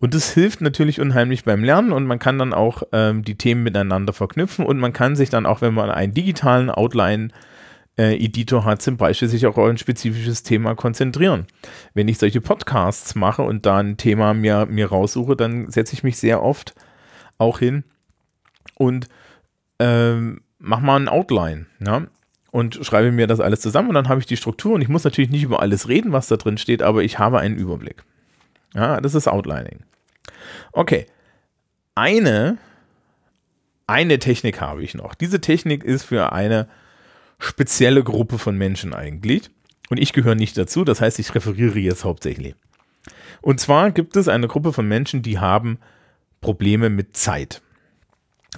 Und das hilft natürlich unheimlich beim Lernen und man kann dann auch ähm, die Themen miteinander verknüpfen und man kann sich dann auch, wenn man einen digitalen Outline äh, Editor hat, zum Beispiel sich auch auf ein spezifisches Thema konzentrieren. Wenn ich solche Podcasts mache und da ein Thema mir, mir raussuche, dann setze ich mich sehr oft auch hin und ähm, mach mal ein Outline. Ja? Und schreibe mir das alles zusammen und dann habe ich die Struktur und ich muss natürlich nicht über alles reden, was da drin steht, aber ich habe einen Überblick. Ja, das ist Outlining. Okay. Eine, eine Technik habe ich noch. Diese Technik ist für eine spezielle Gruppe von Menschen eigentlich. Und ich gehöre nicht dazu, das heißt, ich referiere jetzt hauptsächlich. Und zwar gibt es eine Gruppe von Menschen, die haben Probleme mit Zeit.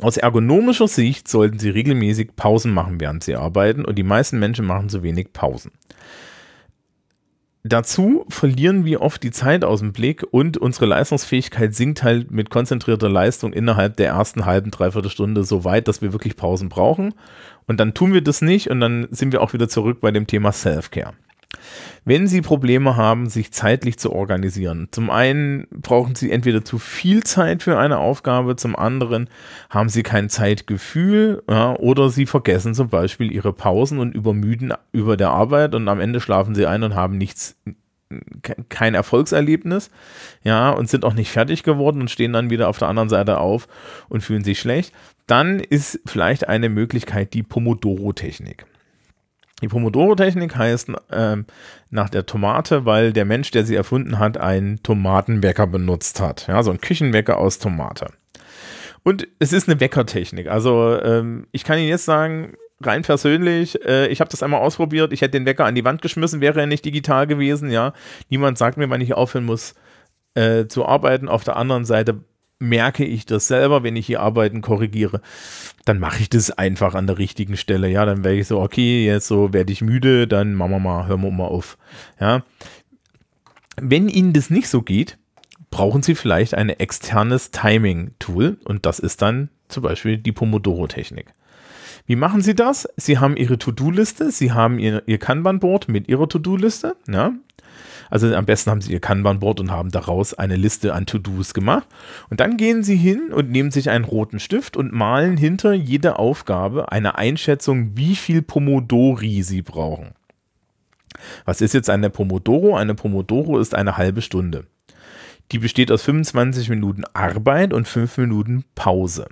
Aus ergonomischer Sicht sollten Sie regelmäßig Pausen machen, während Sie arbeiten und die meisten Menschen machen zu wenig Pausen. Dazu verlieren wir oft die Zeit aus dem Blick und unsere Leistungsfähigkeit sinkt halt mit konzentrierter Leistung innerhalb der ersten halben, dreiviertel Stunde so weit, dass wir wirklich Pausen brauchen. Und dann tun wir das nicht und dann sind wir auch wieder zurück bei dem Thema Self-Care. Wenn Sie Probleme haben, sich zeitlich zu organisieren, zum einen brauchen Sie entweder zu viel Zeit für eine Aufgabe, zum anderen haben Sie kein Zeitgefühl ja, oder Sie vergessen zum Beispiel Ihre Pausen und übermüden über der Arbeit und am Ende schlafen Sie ein und haben nichts, kein Erfolgserlebnis, ja, und sind auch nicht fertig geworden und stehen dann wieder auf der anderen Seite auf und fühlen sich schlecht, dann ist vielleicht eine Möglichkeit die Pomodoro-Technik. Die Pomodoro-Technik heißt ähm, nach der Tomate, weil der Mensch, der sie erfunden hat, einen Tomatenwecker benutzt hat. Ja, so ein Küchenwecker aus Tomate. Und es ist eine Weckertechnik. Also ähm, ich kann Ihnen jetzt sagen, rein persönlich, äh, ich habe das einmal ausprobiert. Ich hätte den Wecker an die Wand geschmissen, wäre er nicht digital gewesen. Ja, niemand sagt mir, wann ich aufhören muss äh, zu arbeiten. Auf der anderen Seite merke ich das selber, wenn ich hier Arbeiten korrigiere, dann mache ich das einfach an der richtigen Stelle. Ja, dann werde ich so, okay, jetzt so werde ich müde, dann machen wir mal, hören wir mal auf. Ja. Wenn Ihnen das nicht so geht, brauchen Sie vielleicht ein externes Timing-Tool und das ist dann zum Beispiel die Pomodoro-Technik. Wie machen Sie das? Sie haben Ihre To-Do-Liste, Sie haben Ihr, Ihr Kanban-Board mit Ihrer To-Do-Liste. Ja? Also am besten haben Sie Ihr Kanban-Board und haben daraus eine Liste an To-Dos gemacht. Und dann gehen Sie hin und nehmen sich einen roten Stift und malen hinter jede Aufgabe eine Einschätzung, wie viel Pomodori Sie brauchen. Was ist jetzt eine Pomodoro? Eine Pomodoro ist eine halbe Stunde. Die besteht aus 25 Minuten Arbeit und 5 Minuten Pause.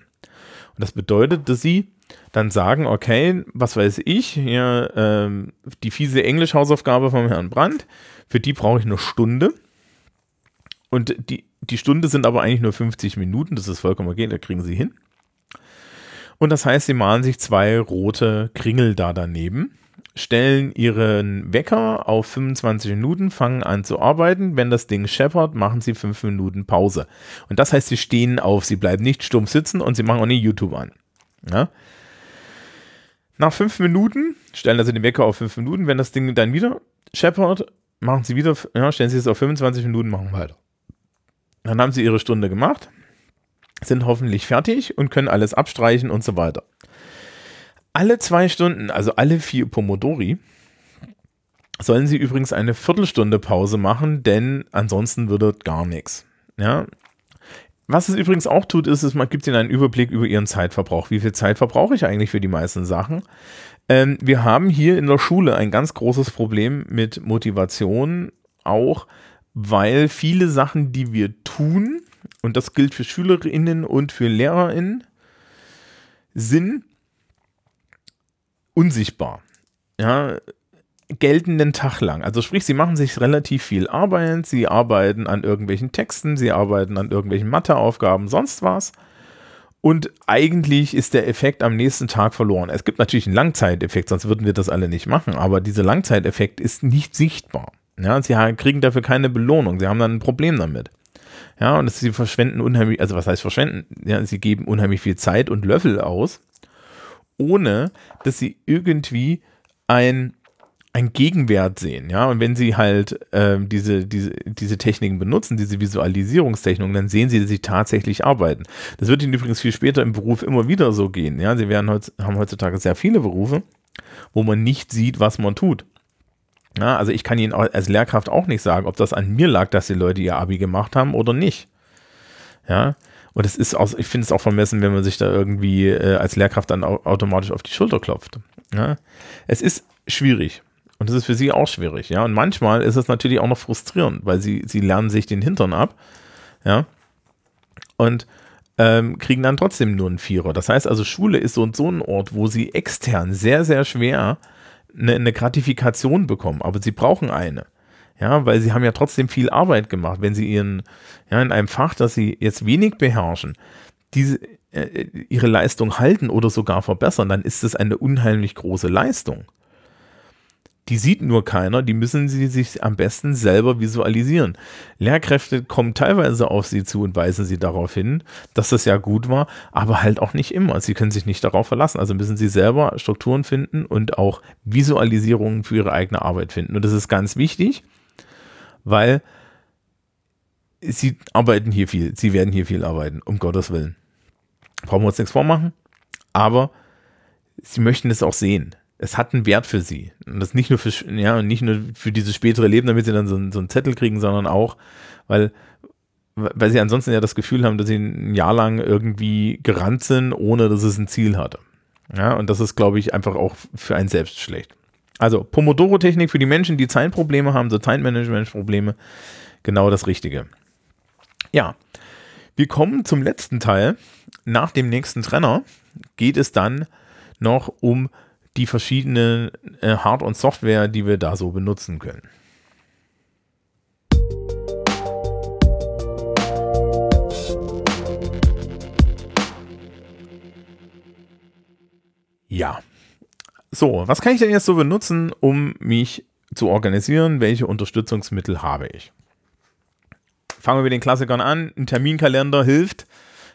Und das bedeutet, dass Sie dann sagen, okay, was weiß ich, hier ähm, die fiese Englisch-Hausaufgabe vom Herrn Brandt, für die brauche ich eine Stunde. Und die, die Stunde sind aber eigentlich nur 50 Minuten, das ist vollkommen okay, da kriegen Sie hin. Und das heißt, Sie malen sich zwei rote Kringel da daneben stellen ihren Wecker auf 25 Minuten, fangen an zu arbeiten. Wenn das Ding scheppert, machen sie 5 Minuten Pause. Und das heißt, sie stehen auf, sie bleiben nicht stumpf sitzen und sie machen auch nicht YouTube an. Ja? Nach 5 Minuten stellen also den Wecker auf 5 Minuten. Wenn das Ding dann wieder scheppert, machen sie wieder, ja, stellen sie es auf 25 Minuten, machen weiter. Dann haben sie ihre Stunde gemacht, sind hoffentlich fertig und können alles abstreichen und so weiter alle zwei Stunden, also alle vier Pomodori, sollen sie übrigens eine Viertelstunde Pause machen, denn ansonsten würde gar nichts. Ja. Was es übrigens auch tut, ist, es gibt ihnen einen Überblick über ihren Zeitverbrauch. Wie viel Zeit verbrauche ich eigentlich für die meisten Sachen? Ähm, wir haben hier in der Schule ein ganz großes Problem mit Motivation, auch weil viele Sachen, die wir tun, und das gilt für SchülerInnen und für LehrerInnen, sind unsichtbar. Ja, geltenden Tag lang. Also sprich, sie machen sich relativ viel Arbeit, sie arbeiten an irgendwelchen Texten, sie arbeiten an irgendwelchen Matheaufgaben, sonst was. Und eigentlich ist der Effekt am nächsten Tag verloren. Es gibt natürlich einen Langzeiteffekt, sonst würden wir das alle nicht machen, aber dieser Langzeiteffekt ist nicht sichtbar. Ja, sie kriegen dafür keine Belohnung, sie haben dann ein Problem damit. Ja, und sie verschwenden unheimlich, also was heißt verschwenden? Ja, sie geben unheimlich viel Zeit und Löffel aus ohne dass sie irgendwie ein ein Gegenwert sehen, ja, und wenn sie halt ähm, diese, diese, diese Techniken benutzen, diese Visualisierungstechniken, dann sehen sie, dass sie tatsächlich arbeiten. Das wird ihnen übrigens viel später im Beruf immer wieder so gehen, ja, sie werden heutz, haben heutzutage sehr viele Berufe, wo man nicht sieht, was man tut. Ja, also ich kann Ihnen als Lehrkraft auch nicht sagen, ob das an mir lag, dass die Leute ihr Abi gemacht haben oder nicht. Ja, und es ist auch, ich finde es auch vermessen, wenn man sich da irgendwie äh, als Lehrkraft dann automatisch auf die Schulter klopft. Ja? Es ist schwierig. Und es ist für sie auch schwierig, ja. Und manchmal ist es natürlich auch noch frustrierend, weil sie, sie lernen sich den Hintern ab, ja. Und ähm, kriegen dann trotzdem nur einen Vierer. Das heißt also, Schule ist so und so ein Ort, wo sie extern sehr, sehr schwer eine, eine Gratifikation bekommen. Aber sie brauchen eine. Ja, weil sie haben ja trotzdem viel Arbeit gemacht. Wenn sie ihren, ja, in einem Fach, das sie jetzt wenig beherrschen, diese, äh, ihre Leistung halten oder sogar verbessern, dann ist es eine unheimlich große Leistung. Die sieht nur keiner, die müssen sie sich am besten selber visualisieren. Lehrkräfte kommen teilweise auf sie zu und weisen sie darauf hin, dass das ja gut war, aber halt auch nicht immer. Sie können sich nicht darauf verlassen. Also müssen sie selber Strukturen finden und auch Visualisierungen für ihre eigene Arbeit finden. Und das ist ganz wichtig weil sie arbeiten hier viel, sie werden hier viel arbeiten, um Gottes Willen. Brauchen wir uns nichts vormachen, aber sie möchten es auch sehen. Es hat einen Wert für sie. Und das nicht nur für, ja, nicht nur für dieses spätere Leben, damit sie dann so, so einen Zettel kriegen, sondern auch, weil, weil sie ansonsten ja das Gefühl haben, dass sie ein Jahr lang irgendwie gerannt sind, ohne dass es ein Ziel hatte. Ja, und das ist, glaube ich, einfach auch für einen selbst schlecht. Also Pomodoro-Technik für die Menschen, die Zeitprobleme haben, so Zeitmanagement-Probleme, genau das Richtige. Ja, wir kommen zum letzten Teil. Nach dem nächsten Trenner geht es dann noch um die verschiedenen äh, Hard- und Software, die wir da so benutzen können. Ja, so, was kann ich denn jetzt so benutzen, um mich zu organisieren? Welche Unterstützungsmittel habe ich? Fangen wir mit den Klassikern an. Ein Terminkalender hilft.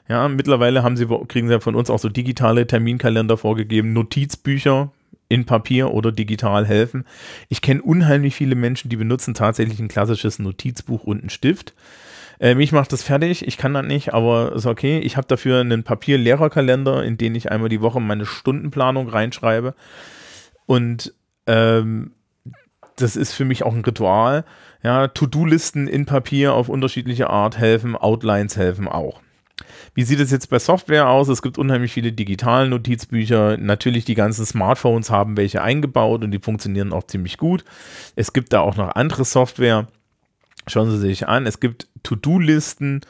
Ja, mittlerweile haben sie, kriegen sie von uns auch so digitale Terminkalender vorgegeben. Notizbücher in Papier oder digital helfen. Ich kenne unheimlich viele Menschen, die benutzen tatsächlich ein klassisches Notizbuch und einen Stift. Äh, mich macht das fertig, ich kann das nicht, aber ist okay. Ich habe dafür einen Papier-Lehrerkalender, in den ich einmal die Woche meine Stundenplanung reinschreibe. Und ähm, das ist für mich auch ein Ritual. Ja, To-Do-Listen in Papier auf unterschiedliche Art helfen, Outlines helfen auch. Wie sieht es jetzt bei Software aus? Es gibt unheimlich viele digitale Notizbücher. Natürlich, die ganzen Smartphones haben welche eingebaut und die funktionieren auch ziemlich gut. Es gibt da auch noch andere Software. Schauen Sie sich an. Es gibt To-Do-Listen.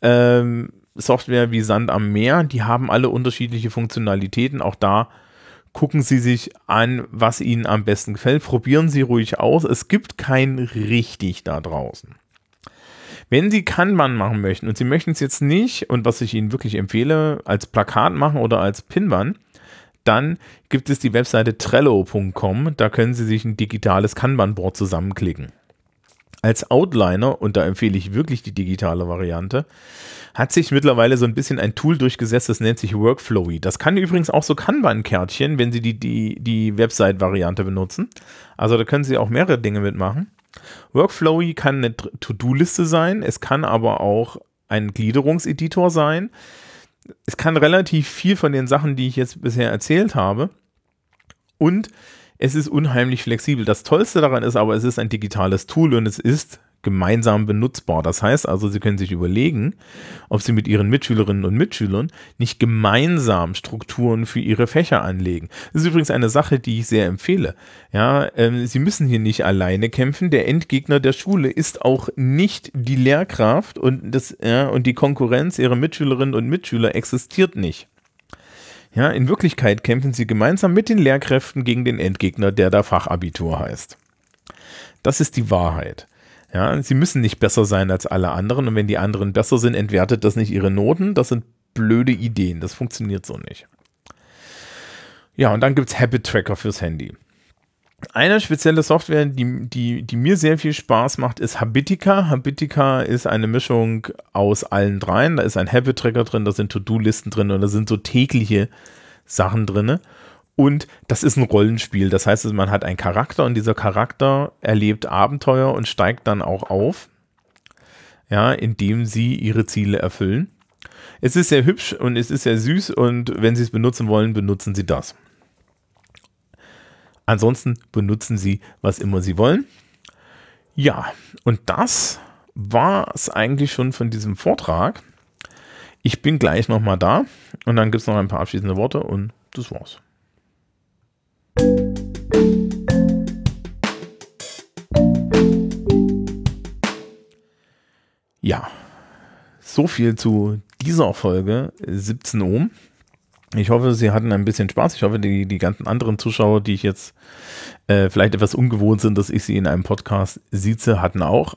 Ähm, Software wie Sand am Meer, die haben alle unterschiedliche Funktionalitäten. Auch da gucken Sie sich an, was Ihnen am besten gefällt. Probieren Sie ruhig aus. Es gibt kein richtig da draußen. Wenn Sie Kanban machen möchten und Sie möchten es jetzt nicht, und was ich Ihnen wirklich empfehle, als Plakat machen oder als Pinwand, dann gibt es die Webseite trello.com. Da können Sie sich ein digitales Kanban-Board zusammenklicken. Als Outliner, und da empfehle ich wirklich die digitale Variante, hat sich mittlerweile so ein bisschen ein Tool durchgesetzt, das nennt sich Workflowy. Das kann übrigens auch so Kanban-Kärtchen, wenn Sie die, die, die Website-Variante benutzen. Also da können Sie auch mehrere Dinge mitmachen. Workflowy kann eine To-Do-Liste sein, es kann aber auch ein Gliederungseditor sein. Es kann relativ viel von den Sachen, die ich jetzt bisher erzählt habe. Und es ist unheimlich flexibel. Das Tollste daran ist aber, es ist ein digitales Tool und es ist gemeinsam benutzbar. Das heißt also, Sie können sich überlegen, ob Sie mit Ihren Mitschülerinnen und Mitschülern nicht gemeinsam Strukturen für Ihre Fächer anlegen. Das ist übrigens eine Sache, die ich sehr empfehle. Ja, ähm, Sie müssen hier nicht alleine kämpfen. Der Endgegner der Schule ist auch nicht die Lehrkraft und, das, ja, und die Konkurrenz Ihrer Mitschülerinnen und Mitschüler existiert nicht. Ja, in Wirklichkeit kämpfen sie gemeinsam mit den Lehrkräften gegen den Endgegner, der da Fachabitur heißt. Das ist die Wahrheit. Ja, sie müssen nicht besser sein als alle anderen und wenn die anderen besser sind, entwertet das nicht ihre Noten. Das sind blöde Ideen. Das funktioniert so nicht. Ja, und dann gibt es Habit Tracker fürs Handy. Eine spezielle Software, die, die, die mir sehr viel Spaß macht, ist Habitica. Habitica ist eine Mischung aus allen dreien. Da ist ein Habit Tracker drin, da sind To-Do-Listen drin und da sind so tägliche Sachen drin. Und das ist ein Rollenspiel. Das heißt, man hat einen Charakter und dieser Charakter erlebt Abenteuer und steigt dann auch auf, ja, indem sie ihre Ziele erfüllen. Es ist sehr hübsch und es ist sehr süß und wenn Sie es benutzen wollen, benutzen Sie das. Ansonsten benutzen Sie, was immer Sie wollen. Ja, und das war es eigentlich schon von diesem Vortrag. Ich bin gleich nochmal da und dann gibt es noch ein paar abschließende Worte und das war's. Ja, so viel zu dieser Folge 17 Ohm. Ich hoffe, Sie hatten ein bisschen Spaß. Ich hoffe, die, die ganzen anderen Zuschauer, die ich jetzt äh, vielleicht etwas ungewohnt sind, dass ich sie in einem Podcast sieze, hatten auch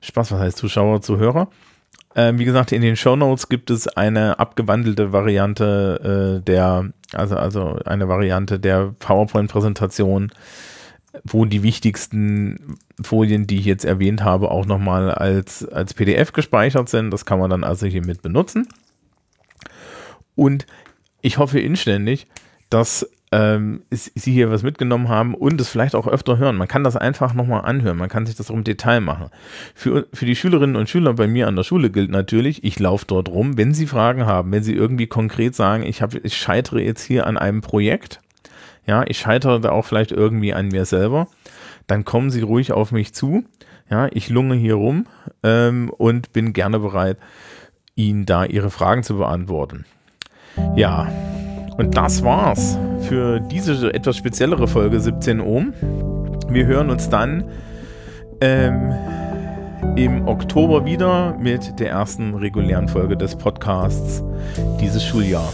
Spaß. Was heißt Zuschauer, Zuhörer? Ähm, wie gesagt, in den Show Notes gibt es eine abgewandelte Variante äh, der, also, also eine Variante der PowerPoint-Präsentation, wo die wichtigsten Folien, die ich jetzt erwähnt habe, auch nochmal als, als PDF gespeichert sind. Das kann man dann also hiermit benutzen. Und ich hoffe inständig, dass ähm, Sie hier was mitgenommen haben und es vielleicht auch öfter hören. Man kann das einfach nochmal anhören, man kann sich das auch im Detail machen. Für, für die Schülerinnen und Schüler bei mir an der Schule gilt natürlich, ich laufe dort rum, wenn Sie Fragen haben, wenn Sie irgendwie konkret sagen, ich, hab, ich scheitere jetzt hier an einem Projekt, ja, ich scheitere da auch vielleicht irgendwie an mir selber, dann kommen Sie ruhig auf mich zu. Ja, ich lunge hier rum ähm, und bin gerne bereit, Ihnen da Ihre Fragen zu beantworten. Ja, und das war's für diese etwas speziellere Folge 17 Ohm. Wir hören uns dann ähm, im Oktober wieder mit der ersten regulären Folge des Podcasts dieses Schuljahr.